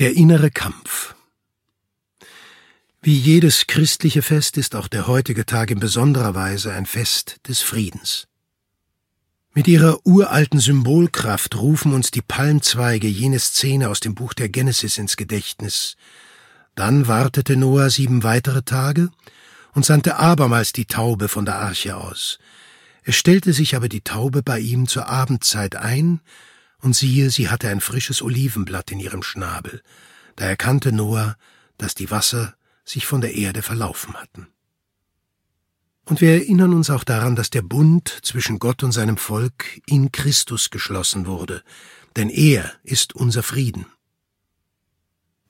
Der innere Kampf. Wie jedes christliche Fest ist auch der heutige Tag in besonderer Weise ein Fest des Friedens. Mit ihrer uralten Symbolkraft rufen uns die Palmzweige jene Szene aus dem Buch der Genesis ins Gedächtnis. Dann wartete Noah sieben weitere Tage und sandte abermals die Taube von der Arche aus. Es stellte sich aber die Taube bei ihm zur Abendzeit ein, und siehe, sie hatte ein frisches Olivenblatt in ihrem Schnabel. Da erkannte Noah, dass die Wasser sich von der Erde verlaufen hatten. Und wir erinnern uns auch daran, dass der Bund zwischen Gott und seinem Volk in Christus geschlossen wurde, denn er ist unser Frieden.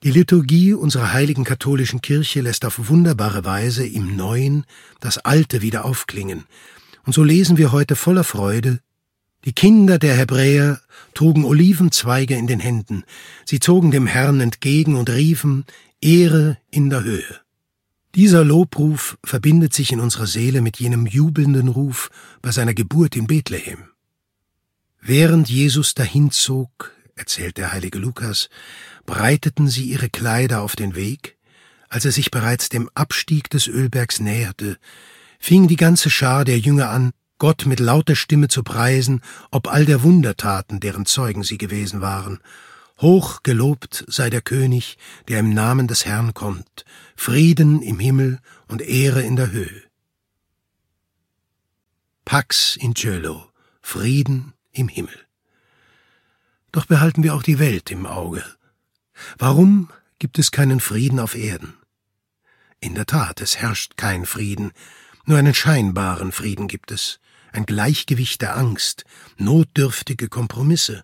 Die Liturgie unserer heiligen katholischen Kirche lässt auf wunderbare Weise im Neuen das Alte wieder aufklingen, und so lesen wir heute voller Freude die Kinder der Hebräer trugen Olivenzweige in den Händen, sie zogen dem Herrn entgegen und riefen Ehre in der Höhe. Dieser Lobruf verbindet sich in unserer Seele mit jenem jubelnden Ruf bei seiner Geburt in Bethlehem. Während Jesus dahinzog, erzählt der heilige Lukas, breiteten sie ihre Kleider auf den Weg, als er sich bereits dem Abstieg des Ölbergs näherte, fing die ganze Schar der Jünger an, Gott mit lauter Stimme zu preisen, ob all der Wundertaten, deren Zeugen sie gewesen waren. Hoch gelobt sei der König, der im Namen des Herrn kommt, Frieden im Himmel und Ehre in der Höhe. Pax in Cielo, Frieden im Himmel. Doch behalten wir auch die Welt im Auge. Warum gibt es keinen Frieden auf Erden? In der Tat, es herrscht kein Frieden, nur einen scheinbaren Frieden gibt es ein Gleichgewicht der Angst, notdürftige Kompromisse.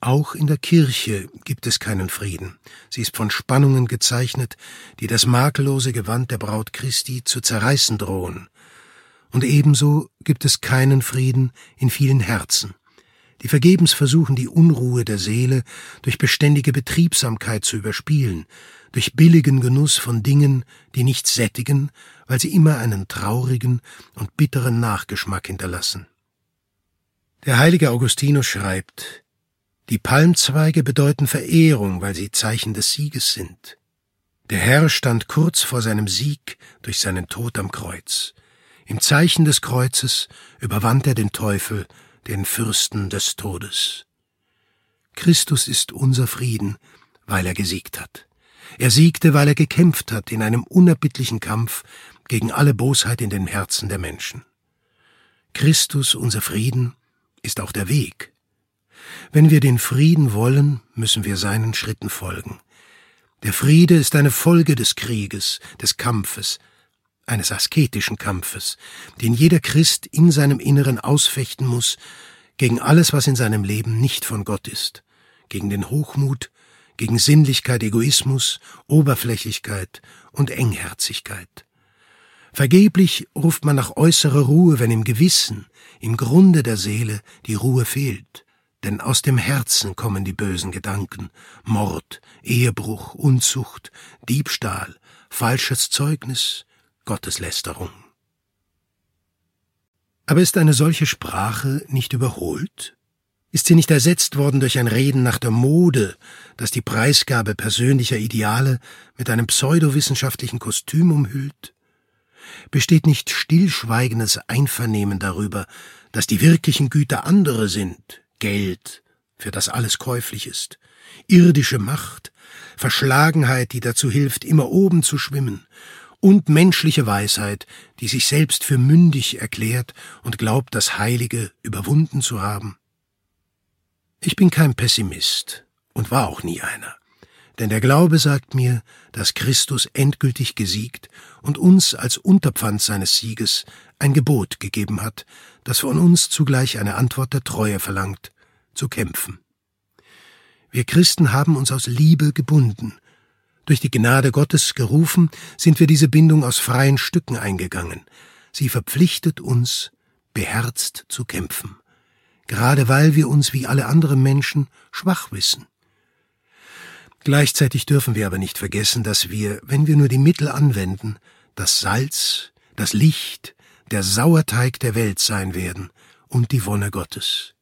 Auch in der Kirche gibt es keinen Frieden. Sie ist von Spannungen gezeichnet, die das makellose Gewand der Braut Christi zu zerreißen drohen. Und ebenso gibt es keinen Frieden in vielen Herzen, die vergebens versuchen, die Unruhe der Seele durch beständige Betriebsamkeit zu überspielen, durch billigen Genuss von Dingen, die nicht sättigen, weil sie immer einen traurigen und bitteren Nachgeschmack hinterlassen. Der heilige Augustinus schreibt, die Palmzweige bedeuten Verehrung, weil sie Zeichen des Sieges sind. Der Herr stand kurz vor seinem Sieg durch seinen Tod am Kreuz. Im Zeichen des Kreuzes überwand er den Teufel, den Fürsten des Todes. Christus ist unser Frieden, weil er gesiegt hat. Er siegte, weil er gekämpft hat in einem unerbittlichen Kampf gegen alle Bosheit in den Herzen der Menschen. Christus, unser Frieden, ist auch der Weg. Wenn wir den Frieden wollen, müssen wir seinen Schritten folgen. Der Friede ist eine Folge des Krieges, des Kampfes, eines asketischen Kampfes, den jeder Christ in seinem Inneren ausfechten muss gegen alles, was in seinem Leben nicht von Gott ist, gegen den Hochmut, gegen Sinnlichkeit, Egoismus, Oberflächlichkeit und Engherzigkeit. Vergeblich ruft man nach äußerer Ruhe, wenn im Gewissen, im Grunde der Seele die Ruhe fehlt, denn aus dem Herzen kommen die bösen Gedanken, Mord, Ehebruch, Unzucht, Diebstahl, falsches Zeugnis, Gotteslästerung. Aber ist eine solche Sprache nicht überholt? Ist sie nicht ersetzt worden durch ein Reden nach der Mode, das die Preisgabe persönlicher Ideale mit einem pseudowissenschaftlichen Kostüm umhüllt? Besteht nicht stillschweigendes Einvernehmen darüber, dass die wirklichen Güter andere sind, Geld, für das alles käuflich ist, irdische Macht, Verschlagenheit, die dazu hilft, immer oben zu schwimmen, und menschliche Weisheit, die sich selbst für mündig erklärt und glaubt, das Heilige überwunden zu haben? Ich bin kein Pessimist und war auch nie einer. Denn der Glaube sagt mir, dass Christus endgültig gesiegt und uns als Unterpfand seines Sieges ein Gebot gegeben hat, das von uns zugleich eine Antwort der Treue verlangt, zu kämpfen. Wir Christen haben uns aus Liebe gebunden. Durch die Gnade Gottes gerufen, sind wir diese Bindung aus freien Stücken eingegangen. Sie verpflichtet uns, beherzt zu kämpfen gerade weil wir uns wie alle anderen Menschen schwach wissen. Gleichzeitig dürfen wir aber nicht vergessen, dass wir, wenn wir nur die Mittel anwenden, das Salz, das Licht, der Sauerteig der Welt sein werden und die Wonne Gottes.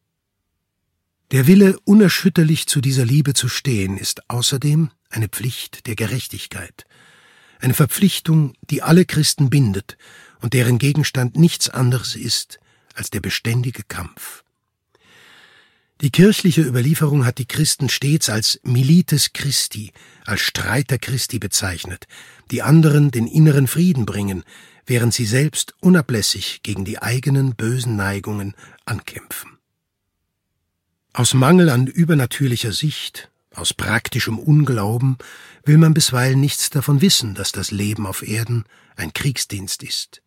Der Wille, unerschütterlich zu dieser Liebe zu stehen, ist außerdem eine Pflicht der Gerechtigkeit, eine Verpflichtung, die alle Christen bindet und deren Gegenstand nichts anderes ist als der beständige Kampf. Die kirchliche Überlieferung hat die Christen stets als Milites Christi, als Streiter Christi bezeichnet, die anderen den inneren Frieden bringen, während sie selbst unablässig gegen die eigenen bösen Neigungen ankämpfen. Aus Mangel an übernatürlicher Sicht, aus praktischem Unglauben will man bisweilen nichts davon wissen, dass das Leben auf Erden ein Kriegsdienst ist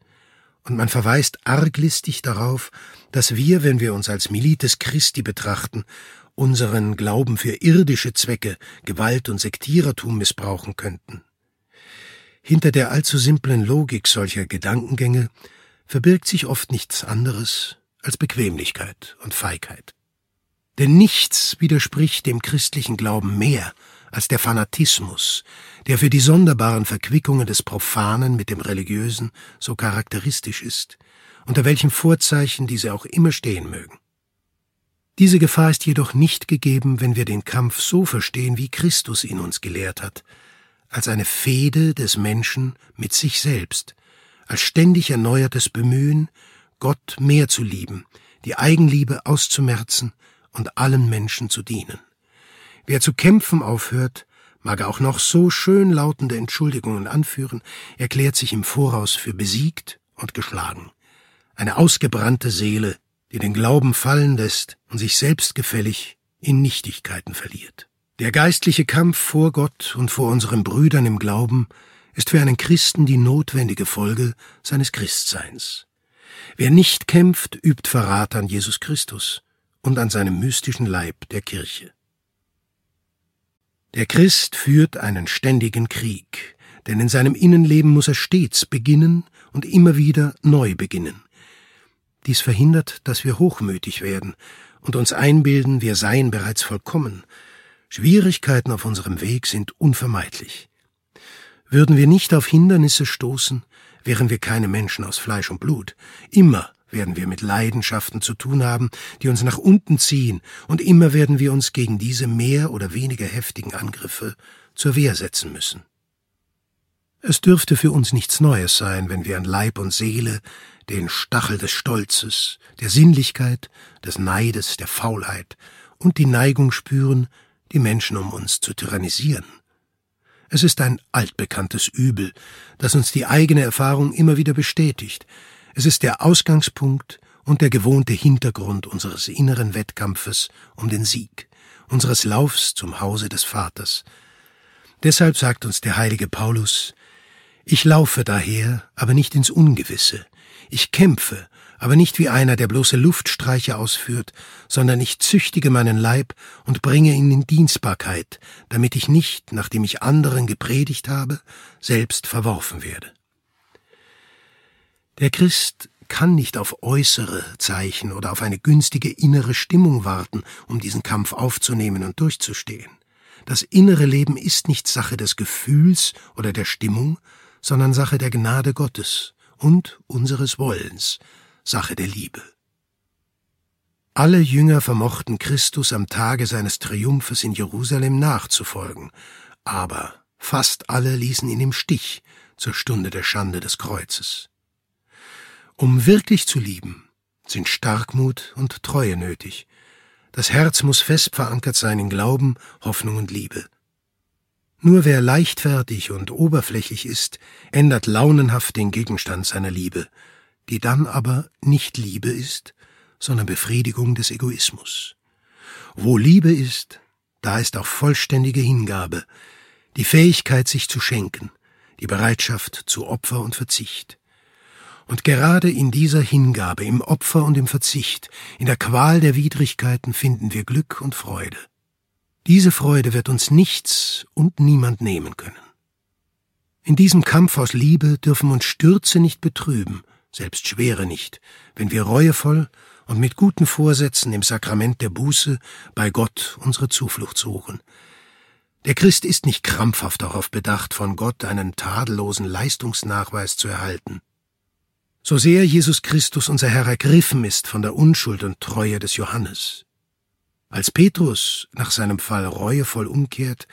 und man verweist arglistig darauf, dass wir, wenn wir uns als Milites Christi betrachten, unseren Glauben für irdische Zwecke, Gewalt und Sektierertum missbrauchen könnten. Hinter der allzu simplen Logik solcher Gedankengänge verbirgt sich oft nichts anderes als Bequemlichkeit und Feigheit. Denn nichts widerspricht dem christlichen Glauben mehr als der Fanatismus, der für die sonderbaren Verquickungen des Profanen mit dem Religiösen so charakteristisch ist, unter welchem Vorzeichen diese auch immer stehen mögen. Diese Gefahr ist jedoch nicht gegeben, wenn wir den Kampf so verstehen, wie Christus ihn uns gelehrt hat, als eine Fehde des Menschen mit sich selbst, als ständig erneuertes Bemühen, Gott mehr zu lieben, die Eigenliebe auszumerzen und allen Menschen zu dienen. Wer zu kämpfen aufhört, mag auch noch so schön lautende Entschuldigungen anführen, erklärt sich im Voraus für besiegt und geschlagen. Eine ausgebrannte Seele, die den Glauben fallen lässt und sich selbstgefällig in Nichtigkeiten verliert. Der geistliche Kampf vor Gott und vor unseren Brüdern im Glauben ist für einen Christen die notwendige Folge seines Christseins. Wer nicht kämpft, übt Verrat an Jesus Christus und an seinem mystischen Leib der Kirche. Der Christ führt einen ständigen Krieg, denn in seinem Innenleben muss er stets beginnen und immer wieder neu beginnen. Dies verhindert, dass wir hochmütig werden und uns einbilden, wir seien bereits vollkommen. Schwierigkeiten auf unserem Weg sind unvermeidlich. Würden wir nicht auf Hindernisse stoßen, wären wir keine Menschen aus Fleisch und Blut. Immer werden wir mit Leidenschaften zu tun haben, die uns nach unten ziehen, und immer werden wir uns gegen diese mehr oder weniger heftigen Angriffe zur Wehr setzen müssen. Es dürfte für uns nichts Neues sein, wenn wir an Leib und Seele den Stachel des Stolzes, der Sinnlichkeit, des Neides, der Faulheit und die Neigung spüren, die Menschen um uns zu tyrannisieren. Es ist ein altbekanntes Übel, das uns die eigene Erfahrung immer wieder bestätigt, es ist der Ausgangspunkt und der gewohnte Hintergrund unseres inneren Wettkampfes um den Sieg, unseres Laufs zum Hause des Vaters. Deshalb sagt uns der heilige Paulus, ich laufe daher, aber nicht ins Ungewisse. Ich kämpfe, aber nicht wie einer, der bloße Luftstreiche ausführt, sondern ich züchtige meinen Leib und bringe ihn in Dienstbarkeit, damit ich nicht, nachdem ich anderen gepredigt habe, selbst verworfen werde. Der Christ kann nicht auf äußere Zeichen oder auf eine günstige innere Stimmung warten, um diesen Kampf aufzunehmen und durchzustehen. Das innere Leben ist nicht Sache des Gefühls oder der Stimmung, sondern Sache der Gnade Gottes und unseres Wollens, Sache der Liebe. Alle Jünger vermochten Christus am Tage seines Triumphes in Jerusalem nachzufolgen, aber fast alle ließen ihn im Stich zur Stunde der Schande des Kreuzes. Um wirklich zu lieben, sind Starkmut und Treue nötig. Das Herz muss fest verankert sein in Glauben, Hoffnung und Liebe. Nur wer leichtfertig und oberflächlich ist, ändert launenhaft den Gegenstand seiner Liebe, die dann aber nicht Liebe ist, sondern Befriedigung des Egoismus. Wo Liebe ist, da ist auch vollständige Hingabe, die Fähigkeit, sich zu schenken, die Bereitschaft zu Opfer und Verzicht. Und gerade in dieser Hingabe, im Opfer und im Verzicht, in der Qual der Widrigkeiten finden wir Glück und Freude. Diese Freude wird uns nichts und niemand nehmen können. In diesem Kampf aus Liebe dürfen uns Stürze nicht betrüben, selbst schwere nicht, wenn wir reuevoll und mit guten Vorsätzen im Sakrament der Buße bei Gott unsere Zuflucht suchen. Der Christ ist nicht krampfhaft darauf bedacht, von Gott einen tadellosen Leistungsnachweis zu erhalten. So sehr Jesus Christus unser Herr ergriffen ist von der Unschuld und Treue des Johannes. Als Petrus nach seinem Fall reuevoll umkehrt,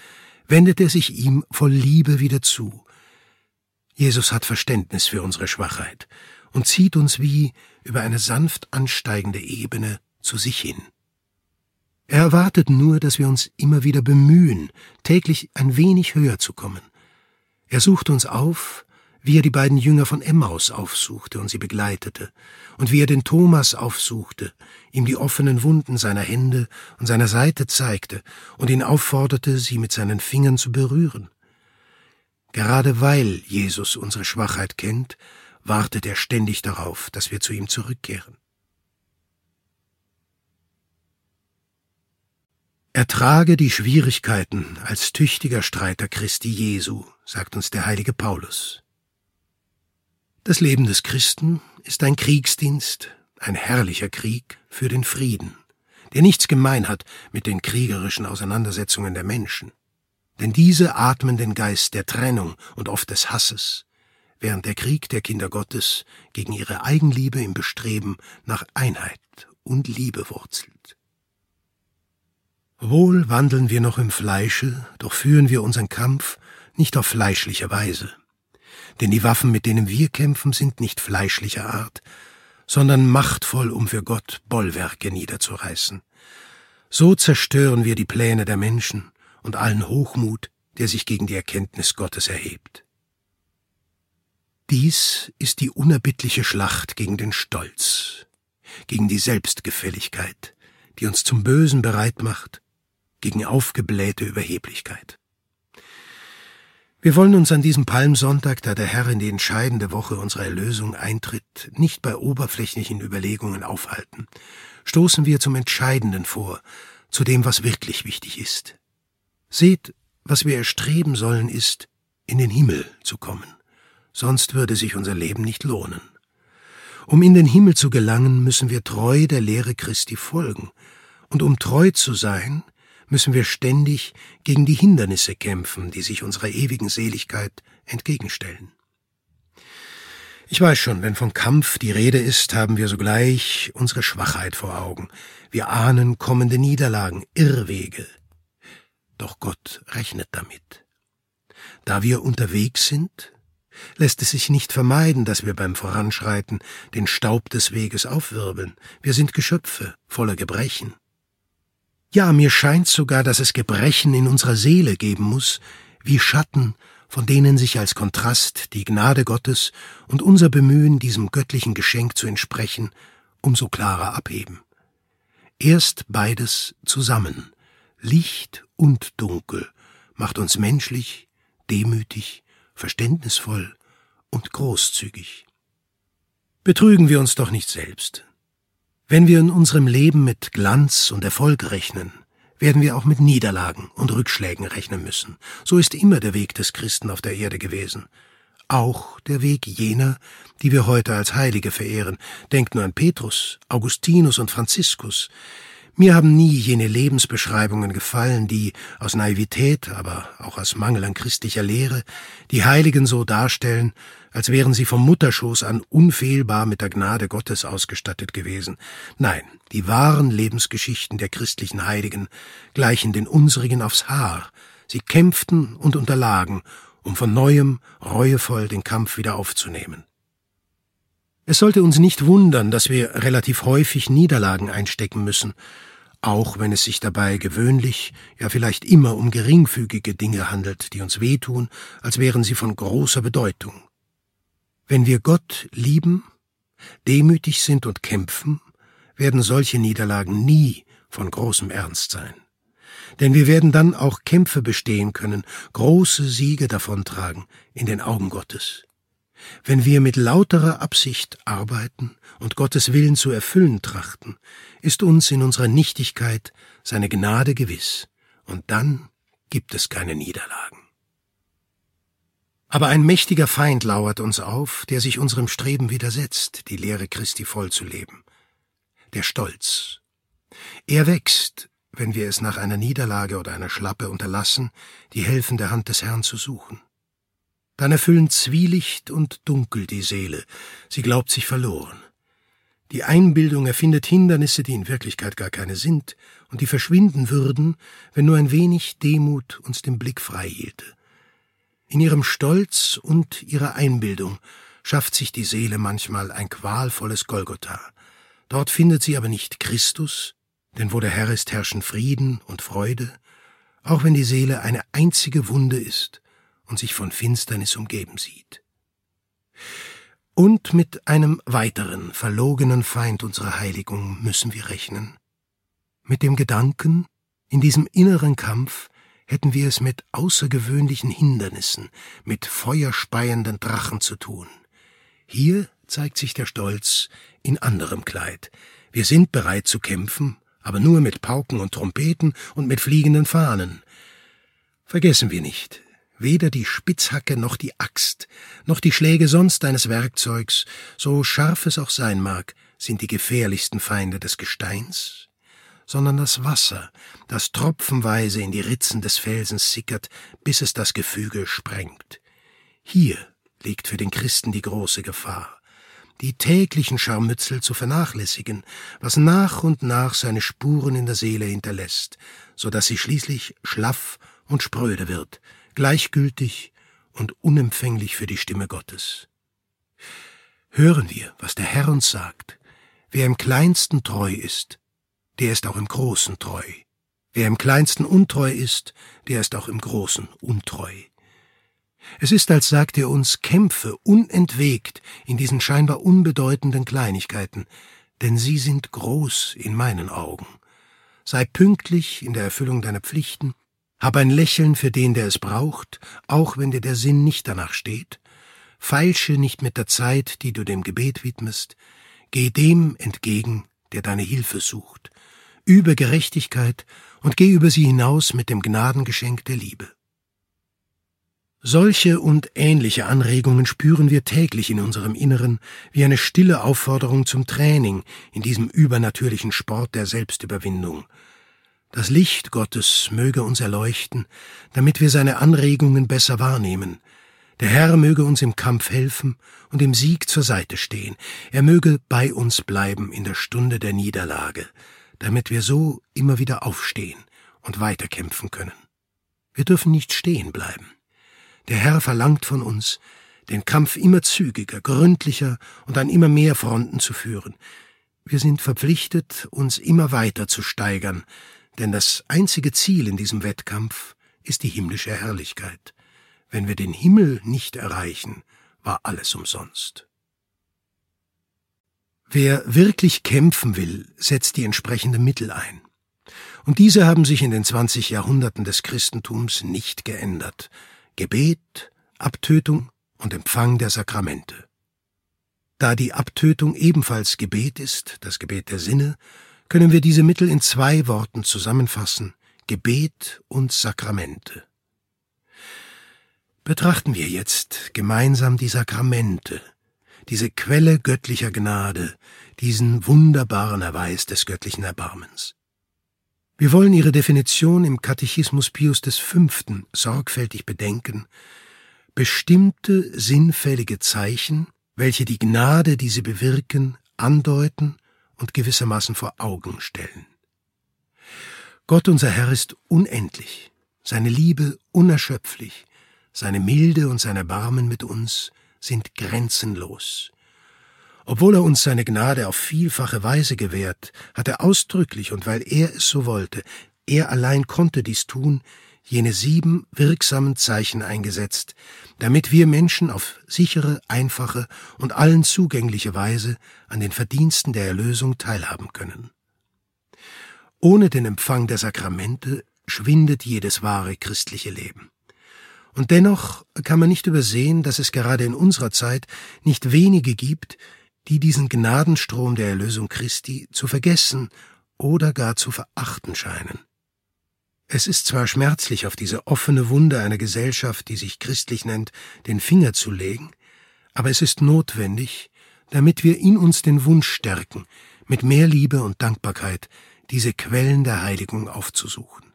wendet er sich ihm voll Liebe wieder zu. Jesus hat Verständnis für unsere Schwachheit und zieht uns wie über eine sanft ansteigende Ebene zu sich hin. Er erwartet nur, dass wir uns immer wieder bemühen, täglich ein wenig höher zu kommen. Er sucht uns auf, wie er die beiden Jünger von Emmaus aufsuchte und sie begleitete, und wie er den Thomas aufsuchte, ihm die offenen Wunden seiner Hände und seiner Seite zeigte und ihn aufforderte, sie mit seinen Fingern zu berühren. Gerade weil Jesus unsere Schwachheit kennt, wartet er ständig darauf, dass wir zu ihm zurückkehren. Ertrage die Schwierigkeiten als tüchtiger Streiter Christi Jesu, sagt uns der heilige Paulus. Das Leben des Christen ist ein Kriegsdienst, ein herrlicher Krieg für den Frieden, der nichts gemein hat mit den kriegerischen Auseinandersetzungen der Menschen. Denn diese atmen den Geist der Trennung und oft des Hasses, während der Krieg der Kinder Gottes gegen ihre Eigenliebe im Bestreben nach Einheit und Liebe wurzelt. Wohl wandeln wir noch im Fleische, doch führen wir unseren Kampf nicht auf fleischliche Weise. Denn die Waffen, mit denen wir kämpfen, sind nicht fleischlicher Art, sondern machtvoll, um für Gott Bollwerke niederzureißen. So zerstören wir die Pläne der Menschen und allen Hochmut, der sich gegen die Erkenntnis Gottes erhebt. Dies ist die unerbittliche Schlacht gegen den Stolz, gegen die Selbstgefälligkeit, die uns zum Bösen bereit macht gegen aufgeblähte Überheblichkeit. Wir wollen uns an diesem Palmsonntag, da der Herr in die entscheidende Woche unserer Erlösung eintritt, nicht bei oberflächlichen Überlegungen aufhalten. Stoßen wir zum Entscheidenden vor, zu dem, was wirklich wichtig ist. Seht, was wir erstreben sollen, ist, in den Himmel zu kommen. Sonst würde sich unser Leben nicht lohnen. Um in den Himmel zu gelangen, müssen wir treu der Lehre Christi folgen. Und um treu zu sein, müssen wir ständig gegen die Hindernisse kämpfen, die sich unserer ewigen Seligkeit entgegenstellen. Ich weiß schon, wenn vom Kampf die Rede ist, haben wir sogleich unsere Schwachheit vor Augen. Wir ahnen kommende Niederlagen, Irrwege. Doch Gott rechnet damit. Da wir unterwegs sind, lässt es sich nicht vermeiden, dass wir beim Voranschreiten den Staub des Weges aufwirbeln. Wir sind Geschöpfe voller Gebrechen. Ja, mir scheint sogar, dass es Gebrechen in unserer Seele geben muss, wie Schatten, von denen sich als Kontrast die Gnade Gottes und unser Bemühen, diesem göttlichen Geschenk zu entsprechen, umso klarer abheben. Erst beides zusammen, Licht und Dunkel, macht uns menschlich, demütig, verständnisvoll und großzügig. Betrügen wir uns doch nicht selbst. Wenn wir in unserem Leben mit Glanz und Erfolg rechnen, werden wir auch mit Niederlagen und Rückschlägen rechnen müssen. So ist immer der Weg des Christen auf der Erde gewesen. Auch der Weg jener, die wir heute als Heilige verehren. Denkt nur an Petrus, Augustinus und Franziskus, mir haben nie jene Lebensbeschreibungen gefallen, die aus Naivität, aber auch aus Mangel an christlicher Lehre die Heiligen so darstellen, als wären sie vom Mutterschoß an unfehlbar mit der Gnade Gottes ausgestattet gewesen. Nein, die wahren Lebensgeschichten der christlichen Heiligen gleichen den unsrigen aufs Haar. Sie kämpften und unterlagen, um von neuem reuevoll den Kampf wieder aufzunehmen. Es sollte uns nicht wundern, dass wir relativ häufig Niederlagen einstecken müssen, auch wenn es sich dabei gewöhnlich, ja vielleicht immer um geringfügige Dinge handelt, die uns wehtun, als wären sie von großer Bedeutung. Wenn wir Gott lieben, demütig sind und kämpfen, werden solche Niederlagen nie von großem Ernst sein. Denn wir werden dann auch Kämpfe bestehen können, große Siege davontragen in den Augen Gottes. Wenn wir mit lauterer Absicht arbeiten und Gottes Willen zu erfüllen trachten, ist uns in unserer Nichtigkeit seine Gnade gewiss, und dann gibt es keine Niederlagen. Aber ein mächtiger Feind lauert uns auf, der sich unserem Streben widersetzt, die Lehre Christi vollzuleben. Der Stolz. Er wächst, wenn wir es nach einer Niederlage oder einer Schlappe unterlassen, die helfende Hand des Herrn zu suchen. Dann erfüllen Zwielicht und Dunkel die Seele, sie glaubt sich verloren. Die Einbildung erfindet Hindernisse, die in Wirklichkeit gar keine sind und die verschwinden würden, wenn nur ein wenig Demut uns den Blick frei hielte. In ihrem Stolz und ihrer Einbildung schafft sich die Seele manchmal ein qualvolles Golgotha. Dort findet sie aber nicht Christus, denn wo der Herr ist, herrschen Frieden und Freude, auch wenn die Seele eine einzige Wunde ist und sich von Finsternis umgeben sieht. Und mit einem weiteren, verlogenen Feind unserer Heiligung müssen wir rechnen. Mit dem Gedanken, in diesem inneren Kampf hätten wir es mit außergewöhnlichen Hindernissen, mit feuerspeienden Drachen zu tun. Hier zeigt sich der Stolz in anderem Kleid. Wir sind bereit zu kämpfen, aber nur mit Pauken und Trompeten und mit fliegenden Fahnen. Vergessen wir nicht, weder die Spitzhacke noch die Axt, noch die Schläge sonst eines Werkzeugs, so scharf es auch sein mag, sind die gefährlichsten Feinde des Gesteins, sondern das Wasser, das tropfenweise in die Ritzen des Felsens sickert, bis es das Gefüge sprengt. Hier liegt für den Christen die große Gefahr die täglichen Scharmützel zu vernachlässigen, was nach und nach seine Spuren in der Seele hinterlässt, so dass sie schließlich schlaff und spröde wird, gleichgültig und unempfänglich für die Stimme Gottes. Hören wir, was der Herr uns sagt. Wer im kleinsten treu ist, der ist auch im Großen treu. Wer im kleinsten untreu ist, der ist auch im Großen untreu. Es ist, als sagt er uns, kämpfe unentwegt in diesen scheinbar unbedeutenden Kleinigkeiten, denn sie sind groß in meinen Augen. Sei pünktlich in der Erfüllung deiner Pflichten, hab ein Lächeln für den, der es braucht, auch wenn dir der Sinn nicht danach steht, feilsche nicht mit der Zeit, die du dem Gebet widmest, geh dem entgegen, der deine Hilfe sucht, übe Gerechtigkeit und geh über sie hinaus mit dem Gnadengeschenk der Liebe. Solche und ähnliche Anregungen spüren wir täglich in unserem Inneren wie eine stille Aufforderung zum Training in diesem übernatürlichen Sport der Selbstüberwindung. Das Licht Gottes möge uns erleuchten, damit wir seine Anregungen besser wahrnehmen. Der Herr möge uns im Kampf helfen und im Sieg zur Seite stehen. Er möge bei uns bleiben in der Stunde der Niederlage, damit wir so immer wieder aufstehen und weiterkämpfen können. Wir dürfen nicht stehen bleiben. Der Herr verlangt von uns, den Kampf immer zügiger, gründlicher und an immer mehr Fronten zu führen. Wir sind verpflichtet, uns immer weiter zu steigern, denn das einzige Ziel in diesem Wettkampf ist die himmlische Herrlichkeit. Wenn wir den Himmel nicht erreichen, war alles umsonst. Wer wirklich kämpfen will, setzt die entsprechenden Mittel ein. Und diese haben sich in den zwanzig Jahrhunderten des Christentums nicht geändert. Gebet, Abtötung und Empfang der Sakramente. Da die Abtötung ebenfalls Gebet ist, das Gebet der Sinne, können wir diese Mittel in zwei Worten zusammenfassen Gebet und Sakramente. Betrachten wir jetzt gemeinsam die Sakramente, diese Quelle göttlicher Gnade, diesen wunderbaren Erweis des göttlichen Erbarmens. Wir wollen Ihre Definition im Katechismus Pius V. sorgfältig bedenken. Bestimmte sinnfällige Zeichen, welche die Gnade, die sie bewirken, andeuten und gewissermaßen vor Augen stellen. Gott unser Herr ist unendlich, seine Liebe unerschöpflich, seine Milde und sein Erbarmen mit uns sind grenzenlos. Obwohl er uns seine Gnade auf vielfache Weise gewährt, hat er ausdrücklich und weil er es so wollte, er allein konnte dies tun, jene sieben wirksamen Zeichen eingesetzt, damit wir Menschen auf sichere, einfache und allen zugängliche Weise an den Verdiensten der Erlösung teilhaben können. Ohne den Empfang der Sakramente schwindet jedes wahre christliche Leben. Und dennoch kann man nicht übersehen, dass es gerade in unserer Zeit nicht wenige gibt, die diesen Gnadenstrom der Erlösung Christi zu vergessen oder gar zu verachten scheinen. Es ist zwar schmerzlich, auf diese offene Wunde einer Gesellschaft, die sich christlich nennt, den Finger zu legen, aber es ist notwendig, damit wir in uns den Wunsch stärken, mit mehr Liebe und Dankbarkeit diese Quellen der Heiligung aufzusuchen.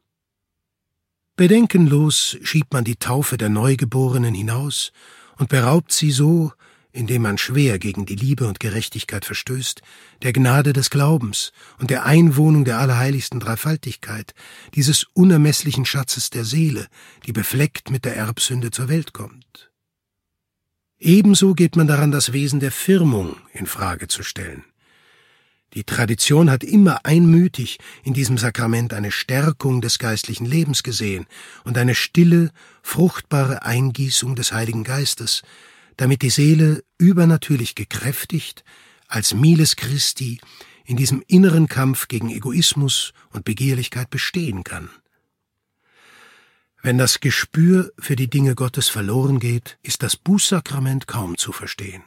Bedenkenlos schiebt man die Taufe der Neugeborenen hinaus und beraubt sie so indem man schwer gegen die Liebe und Gerechtigkeit verstößt, der Gnade des Glaubens und der Einwohnung der allerheiligsten Dreifaltigkeit, dieses unermesslichen Schatzes der Seele, die befleckt mit der Erbsünde zur Welt kommt. Ebenso geht man daran, das Wesen der Firmung in Frage zu stellen. Die Tradition hat immer einmütig in diesem Sakrament eine Stärkung des geistlichen Lebens gesehen und eine stille, fruchtbare Eingießung des Heiligen Geistes, damit die Seele übernatürlich gekräftigt als Miles Christi in diesem inneren Kampf gegen Egoismus und Begehrlichkeit bestehen kann. Wenn das Gespür für die Dinge Gottes verloren geht, ist das Bußsakrament kaum zu verstehen.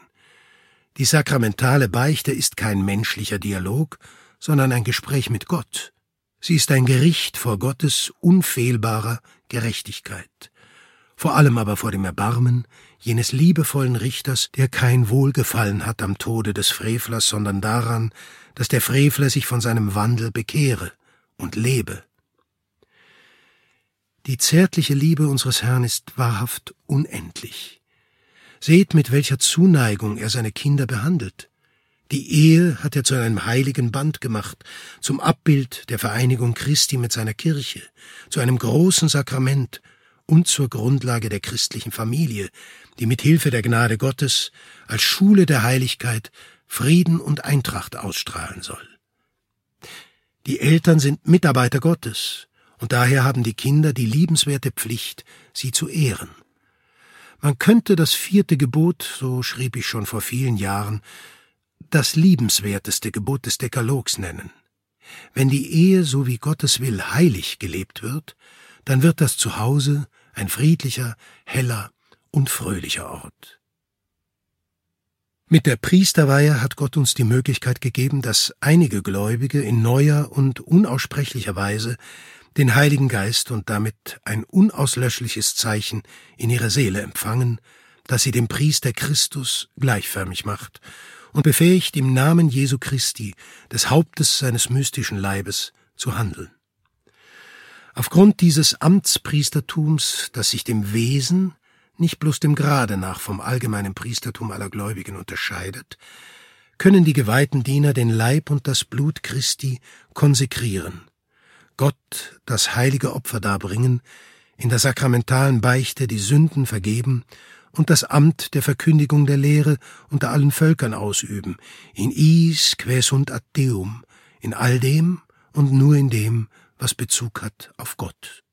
Die sakramentale Beichte ist kein menschlicher Dialog, sondern ein Gespräch mit Gott. Sie ist ein Gericht vor Gottes unfehlbarer Gerechtigkeit, vor allem aber vor dem Erbarmen jenes liebevollen Richters, der kein Wohlgefallen hat am Tode des Frevlers, sondern daran, dass der Frevler sich von seinem Wandel bekehre und lebe. Die zärtliche Liebe unseres Herrn ist wahrhaft unendlich. Seht, mit welcher Zuneigung er seine Kinder behandelt. Die Ehe hat er zu einem heiligen Band gemacht, zum Abbild der Vereinigung Christi mit seiner Kirche, zu einem großen Sakrament und zur Grundlage der christlichen Familie, die mit Hilfe der Gnade Gottes als Schule der Heiligkeit Frieden und Eintracht ausstrahlen soll. Die Eltern sind Mitarbeiter Gottes, und daher haben die Kinder die liebenswerte Pflicht, sie zu ehren. Man könnte das vierte Gebot, so schrieb ich schon vor vielen Jahren, das liebenswerteste Gebot des Dekalogs nennen. Wenn die Ehe so wie Gottes will heilig gelebt wird, dann wird das Zuhause ein friedlicher, heller und fröhlicher Ort. Mit der Priesterweihe hat Gott uns die Möglichkeit gegeben, dass einige Gläubige in neuer und unaussprechlicher Weise den Heiligen Geist und damit ein unauslöschliches Zeichen in ihrer Seele empfangen, das sie dem Priester Christus gleichförmig macht und befähigt im Namen Jesu Christi, des Hauptes seines mystischen Leibes, zu handeln. Aufgrund dieses Amtspriestertums, das sich dem Wesen, nicht bloß dem Grade nach vom allgemeinen Priestertum aller Gläubigen unterscheidet, können die geweihten Diener den Leib und das Blut Christi konsekrieren Gott das heilige Opfer darbringen, in der sakramentalen Beichte die Sünden vergeben und das Amt der Verkündigung der Lehre unter allen Völkern ausüben, in is que sunt ad Deum, in all dem und nur in dem, was Bezug hat auf Gott.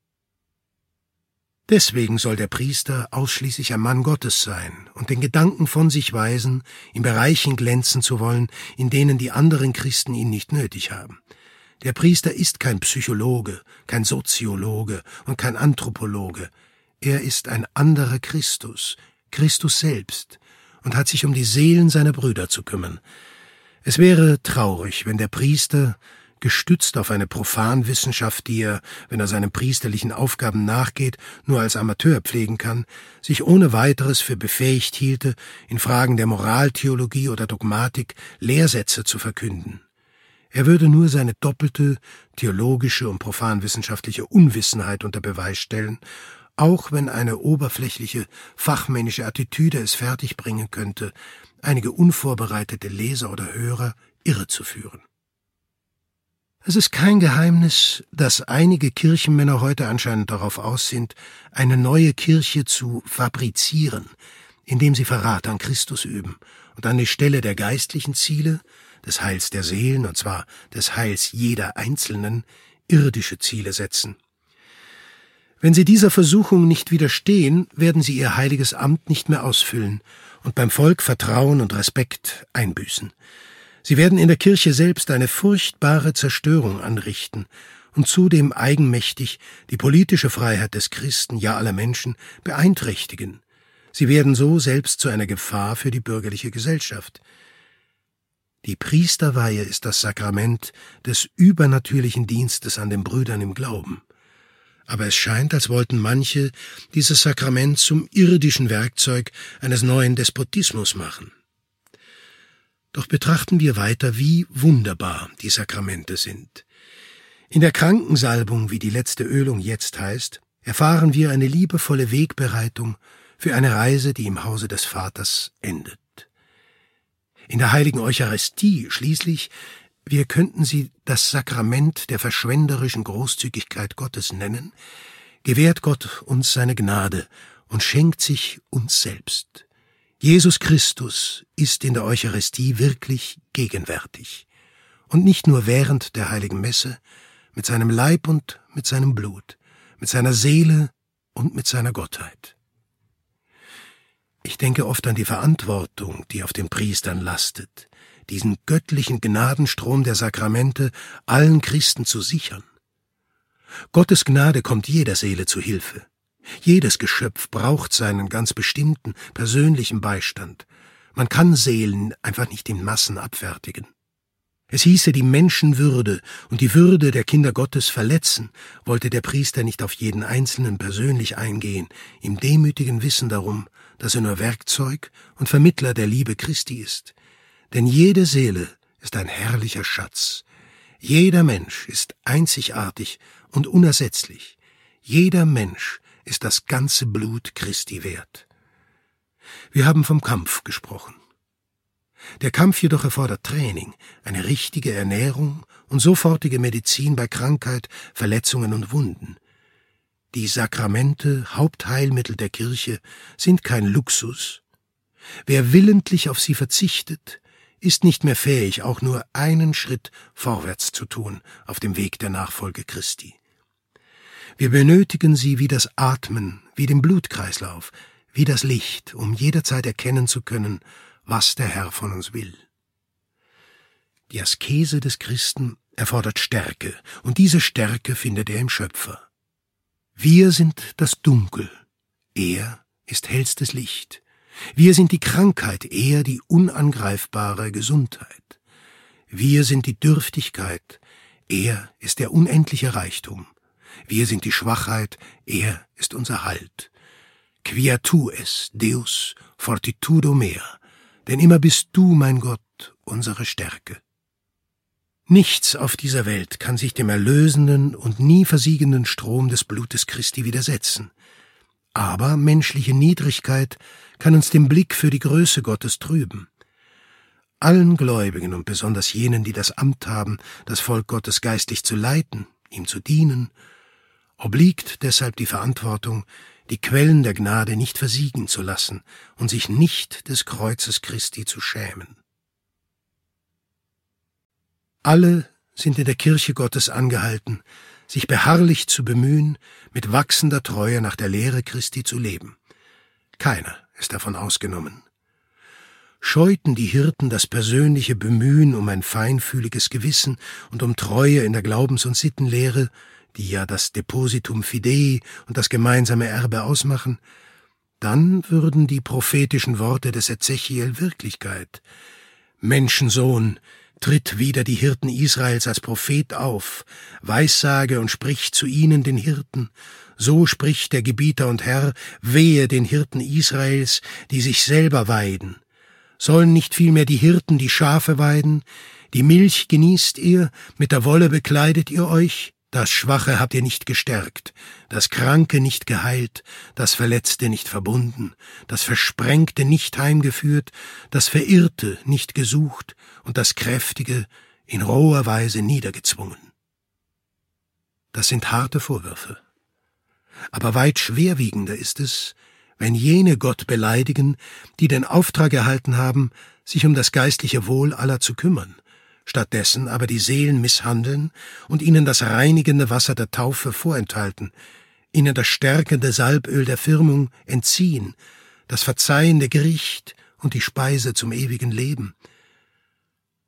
Deswegen soll der Priester ausschließlich ein Mann Gottes sein und den Gedanken von sich weisen, in Bereichen glänzen zu wollen, in denen die anderen Christen ihn nicht nötig haben. Der Priester ist kein Psychologe, kein Soziologe und kein Anthropologe. Er ist ein anderer Christus, Christus selbst, und hat sich um die Seelen seiner Brüder zu kümmern. Es wäre traurig, wenn der Priester, gestützt auf eine Profanwissenschaft, die er, wenn er seinen priesterlichen Aufgaben nachgeht, nur als Amateur pflegen kann, sich ohne weiteres für befähigt hielte, in Fragen der Moraltheologie oder Dogmatik Lehrsätze zu verkünden. Er würde nur seine doppelte theologische und profanwissenschaftliche Unwissenheit unter Beweis stellen, auch wenn eine oberflächliche fachmännische Attitüde es fertigbringen könnte, einige unvorbereitete Leser oder Hörer irrezuführen. Es ist kein Geheimnis, dass einige Kirchenmänner heute anscheinend darauf aus sind, eine neue Kirche zu fabrizieren, indem sie Verrat an Christus üben und an die Stelle der geistlichen Ziele des Heils der Seelen, und zwar des Heils jeder Einzelnen, irdische Ziele setzen. Wenn sie dieser Versuchung nicht widerstehen, werden sie ihr heiliges Amt nicht mehr ausfüllen und beim Volk Vertrauen und Respekt einbüßen. Sie werden in der Kirche selbst eine furchtbare Zerstörung anrichten und zudem eigenmächtig die politische Freiheit des Christen, ja aller Menschen, beeinträchtigen. Sie werden so selbst zu einer Gefahr für die bürgerliche Gesellschaft. Die Priesterweihe ist das Sakrament des übernatürlichen Dienstes an den Brüdern im Glauben. Aber es scheint, als wollten manche dieses Sakrament zum irdischen Werkzeug eines neuen Despotismus machen. Doch betrachten wir weiter, wie wunderbar die Sakramente sind. In der Krankensalbung, wie die letzte Ölung jetzt heißt, erfahren wir eine liebevolle Wegbereitung für eine Reise, die im Hause des Vaters endet. In der heiligen Eucharistie schließlich, wir könnten sie das Sakrament der verschwenderischen Großzügigkeit Gottes nennen, gewährt Gott uns seine Gnade und schenkt sich uns selbst. Jesus Christus ist in der Eucharistie wirklich gegenwärtig. Und nicht nur während der heiligen Messe, mit seinem Leib und mit seinem Blut, mit seiner Seele und mit seiner Gottheit. Ich denke oft an die Verantwortung, die auf den Priestern lastet, diesen göttlichen Gnadenstrom der Sakramente allen Christen zu sichern. Gottes Gnade kommt jeder Seele zu Hilfe. Jedes Geschöpf braucht seinen ganz bestimmten, persönlichen Beistand. Man kann Seelen einfach nicht in Massen abfertigen. Es hieße die Menschenwürde und die Würde der Kinder Gottes verletzen, wollte der Priester nicht auf jeden Einzelnen persönlich eingehen, im demütigen Wissen darum, dass er nur Werkzeug und Vermittler der Liebe Christi ist. Denn jede Seele ist ein herrlicher Schatz. Jeder Mensch ist einzigartig und unersetzlich. Jeder Mensch ist das ganze Blut Christi wert. Wir haben vom Kampf gesprochen. Der Kampf jedoch erfordert Training, eine richtige Ernährung und sofortige Medizin bei Krankheit, Verletzungen und Wunden. Die Sakramente, Hauptheilmittel der Kirche, sind kein Luxus. Wer willentlich auf sie verzichtet, ist nicht mehr fähig, auch nur einen Schritt vorwärts zu tun auf dem Weg der Nachfolge Christi. Wir benötigen sie wie das Atmen, wie den Blutkreislauf, wie das Licht, um jederzeit erkennen zu können, was der Herr von uns will. Die Askese des Christen erfordert Stärke, und diese Stärke findet er im Schöpfer. Wir sind das Dunkel, er ist hellstes Licht. Wir sind die Krankheit, er die unangreifbare Gesundheit. Wir sind die Dürftigkeit, er ist der unendliche Reichtum. Wir sind die Schwachheit, er ist unser Halt. Quia tu es, Deus, fortitudo mea, denn immer bist du, mein Gott, unsere Stärke. Nichts auf dieser Welt kann sich dem erlösenden und nie versiegenden Strom des Blutes Christi widersetzen. Aber menschliche Niedrigkeit kann uns den Blick für die Größe Gottes trüben. Allen Gläubigen und besonders jenen, die das Amt haben, das Volk Gottes geistig zu leiten, ihm zu dienen, obliegt deshalb die Verantwortung, die Quellen der Gnade nicht versiegen zu lassen und sich nicht des Kreuzes Christi zu schämen. Alle sind in der Kirche Gottes angehalten, sich beharrlich zu bemühen, mit wachsender Treue nach der Lehre Christi zu leben. Keiner ist davon ausgenommen. Scheuten die Hirten das persönliche Bemühen um ein feinfühliges Gewissen und um Treue in der Glaubens- und Sittenlehre, die ja das Depositum Fidei und das gemeinsame Erbe ausmachen, dann würden die prophetischen Worte des Ezechiel Wirklichkeit. Menschensohn, tritt wieder die Hirten Israels als Prophet auf, weissage und sprich zu ihnen den Hirten, so spricht der Gebieter und Herr, wehe den Hirten Israels, die sich selber weiden. Sollen nicht vielmehr die Hirten die Schafe weiden? Die Milch genießt ihr, mit der Wolle bekleidet ihr euch? Das Schwache habt ihr nicht gestärkt, das Kranke nicht geheilt, das Verletzte nicht verbunden, das Versprengte nicht heimgeführt, das Verirrte nicht gesucht und das Kräftige in roher Weise niedergezwungen. Das sind harte Vorwürfe. Aber weit schwerwiegender ist es, wenn jene Gott beleidigen, die den Auftrag erhalten haben, sich um das geistliche Wohl aller zu kümmern, stattdessen aber die Seelen misshandeln und ihnen das reinigende Wasser der Taufe vorenthalten, ihnen das stärkende Salböl der Firmung entziehen, das verzeihende Gericht und die Speise zum ewigen Leben.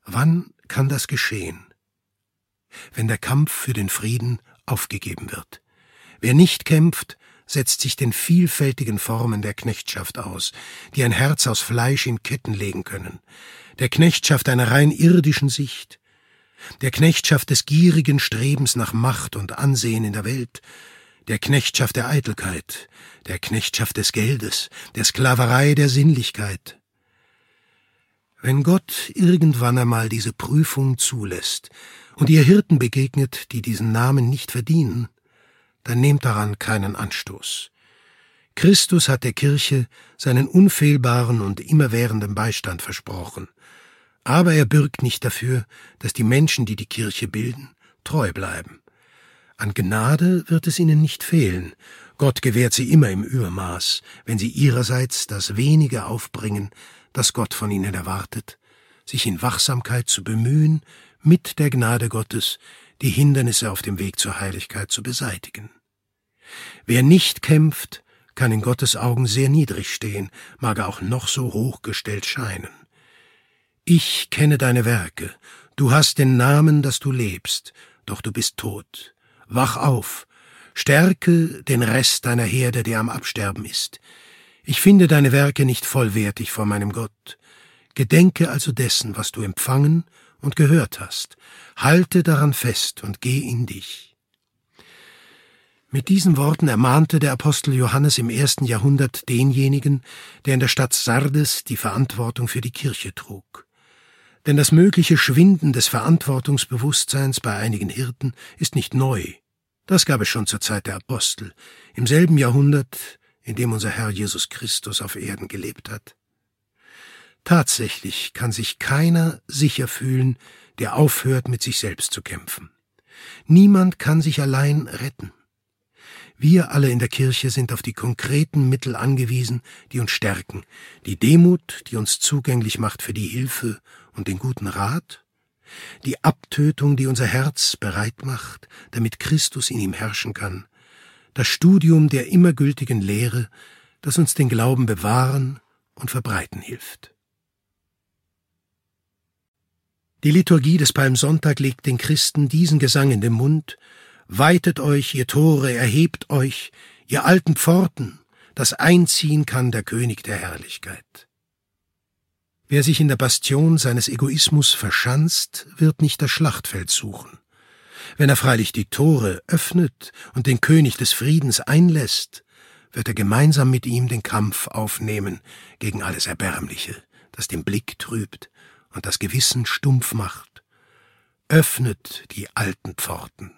Wann kann das geschehen? Wenn der Kampf für den Frieden aufgegeben wird. Wer nicht kämpft, setzt sich den vielfältigen Formen der Knechtschaft aus, die ein Herz aus Fleisch in Ketten legen können der Knechtschaft einer rein irdischen Sicht, der Knechtschaft des gierigen Strebens nach Macht und Ansehen in der Welt, der Knechtschaft der Eitelkeit, der Knechtschaft des Geldes, der Sklaverei der Sinnlichkeit. Wenn Gott irgendwann einmal diese Prüfung zulässt und ihr Hirten begegnet, die diesen Namen nicht verdienen, dann nehmt daran keinen Anstoß. Christus hat der Kirche seinen unfehlbaren und immerwährenden Beistand versprochen Aber er bürgt nicht dafür, dass die Menschen, die die Kirche bilden, treu bleiben. An Gnade wird es ihnen nicht fehlen. Gott gewährt sie immer im Übermaß, wenn sie ihrerseits das wenige aufbringen, das Gott von ihnen erwartet, sich in Wachsamkeit zu bemühen, mit der Gnade Gottes die Hindernisse auf dem Weg zur Heiligkeit zu beseitigen. Wer nicht kämpft, kann in Gottes Augen sehr niedrig stehen, mag er auch noch so hochgestellt scheinen. Ich kenne deine Werke, du hast den Namen, dass du lebst, doch du bist tot. Wach auf, stärke den Rest deiner Herde, der am Absterben ist. Ich finde deine Werke nicht vollwertig vor meinem Gott. Gedenke also dessen, was du empfangen und gehört hast. Halte daran fest und geh in dich. Mit diesen Worten ermahnte der Apostel Johannes im ersten Jahrhundert denjenigen, der in der Stadt Sardes die Verantwortung für die Kirche trug. Denn das mögliche Schwinden des Verantwortungsbewusstseins bei einigen Hirten ist nicht neu. Das gab es schon zur Zeit der Apostel, im selben Jahrhundert, in dem unser Herr Jesus Christus auf Erden gelebt hat. Tatsächlich kann sich keiner sicher fühlen, der aufhört, mit sich selbst zu kämpfen. Niemand kann sich allein retten. Wir alle in der Kirche sind auf die konkreten Mittel angewiesen, die uns stärken, die Demut, die uns zugänglich macht für die Hilfe und den guten Rat, die Abtötung, die unser Herz bereit macht, damit Christus in ihm herrschen kann, das Studium der immer gültigen Lehre, das uns den Glauben bewahren und verbreiten hilft. Die Liturgie des Palmsonntag legt den Christen diesen Gesang in den Mund, Weitet euch, ihr Tore, erhebt euch, ihr alten Pforten, das einziehen kann der König der Herrlichkeit. Wer sich in der Bastion seines Egoismus verschanzt, wird nicht das Schlachtfeld suchen. Wenn er freilich die Tore öffnet und den König des Friedens einlässt, wird er gemeinsam mit ihm den Kampf aufnehmen gegen alles Erbärmliche, das den Blick trübt und das Gewissen stumpf macht. Öffnet die alten Pforten.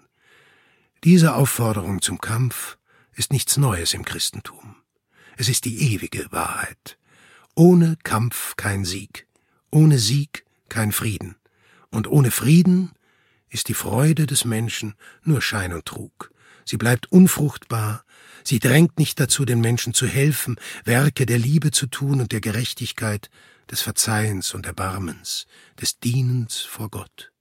Diese Aufforderung zum Kampf ist nichts Neues im Christentum. Es ist die ewige Wahrheit. Ohne Kampf kein Sieg, ohne Sieg kein Frieden, und ohne Frieden ist die Freude des Menschen nur Schein und Trug. Sie bleibt unfruchtbar, sie drängt nicht dazu, den Menschen zu helfen, Werke der Liebe zu tun und der Gerechtigkeit, des Verzeihens und Erbarmens, des Dienens vor Gott.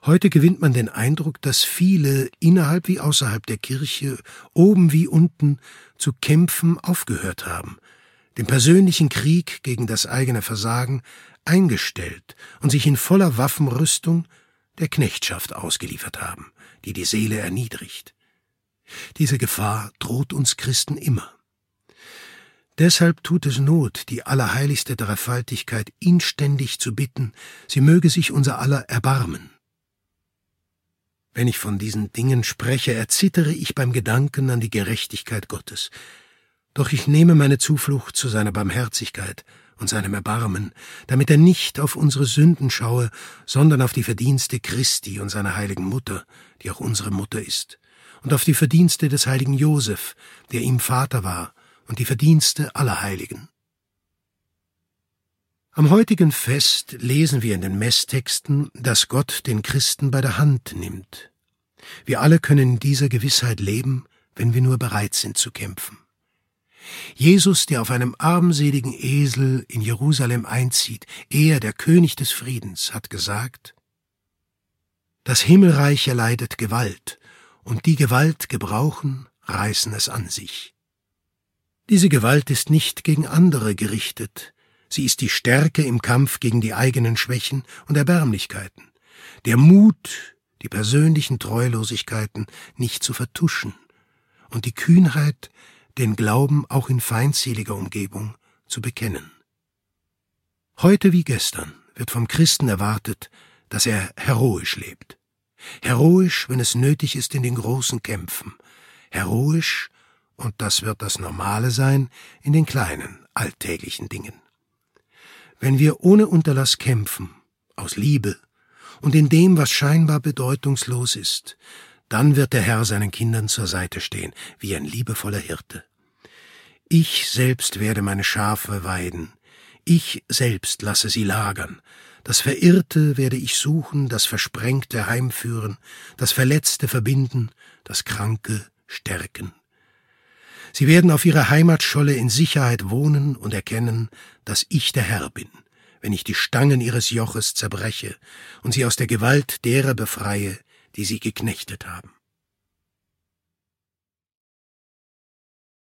Heute gewinnt man den Eindruck, dass viele innerhalb wie außerhalb der Kirche, oben wie unten, zu kämpfen aufgehört haben, den persönlichen Krieg gegen das eigene Versagen eingestellt und sich in voller Waffenrüstung der Knechtschaft ausgeliefert haben, die die Seele erniedrigt. Diese Gefahr droht uns Christen immer. Deshalb tut es Not, die allerheiligste Dreifaltigkeit inständig zu bitten, sie möge sich unser aller erbarmen. Wenn ich von diesen Dingen spreche, erzittere ich beim Gedanken an die Gerechtigkeit Gottes. Doch ich nehme meine Zuflucht zu seiner Barmherzigkeit und seinem Erbarmen, damit er nicht auf unsere Sünden schaue, sondern auf die Verdienste Christi und seiner heiligen Mutter, die auch unsere Mutter ist, und auf die Verdienste des heiligen Josef, der ihm Vater war, und die Verdienste aller Heiligen. Am heutigen Fest lesen wir in den Messtexten, dass Gott den Christen bei der Hand nimmt. Wir alle können in dieser Gewissheit leben, wenn wir nur bereit sind zu kämpfen. Jesus, der auf einem armseligen Esel in Jerusalem einzieht, er, der König des Friedens, hat gesagt, Das Himmelreich erleidet Gewalt, und die Gewalt gebrauchen, reißen es an sich. Diese Gewalt ist nicht gegen andere gerichtet, Sie ist die Stärke im Kampf gegen die eigenen Schwächen und Erbärmlichkeiten, der Mut, die persönlichen Treulosigkeiten nicht zu vertuschen und die Kühnheit, den Glauben auch in feindseliger Umgebung zu bekennen. Heute wie gestern wird vom Christen erwartet, dass er heroisch lebt. Heroisch, wenn es nötig ist in den großen Kämpfen. Heroisch, und das wird das Normale sein, in den kleinen, alltäglichen Dingen. Wenn wir ohne Unterlass kämpfen, aus Liebe und in dem, was scheinbar bedeutungslos ist, dann wird der Herr seinen Kindern zur Seite stehen, wie ein liebevoller Hirte. Ich selbst werde meine Schafe weiden, Ich selbst lasse sie lagern, das Verirrte werde ich suchen, das Versprengte heimführen, das Verletzte verbinden, das Kranke stärken. Sie werden auf ihrer Heimatscholle in Sicherheit wohnen und erkennen, dass ich der Herr bin, wenn ich die Stangen ihres Joches zerbreche und sie aus der Gewalt derer befreie, die sie geknechtet haben.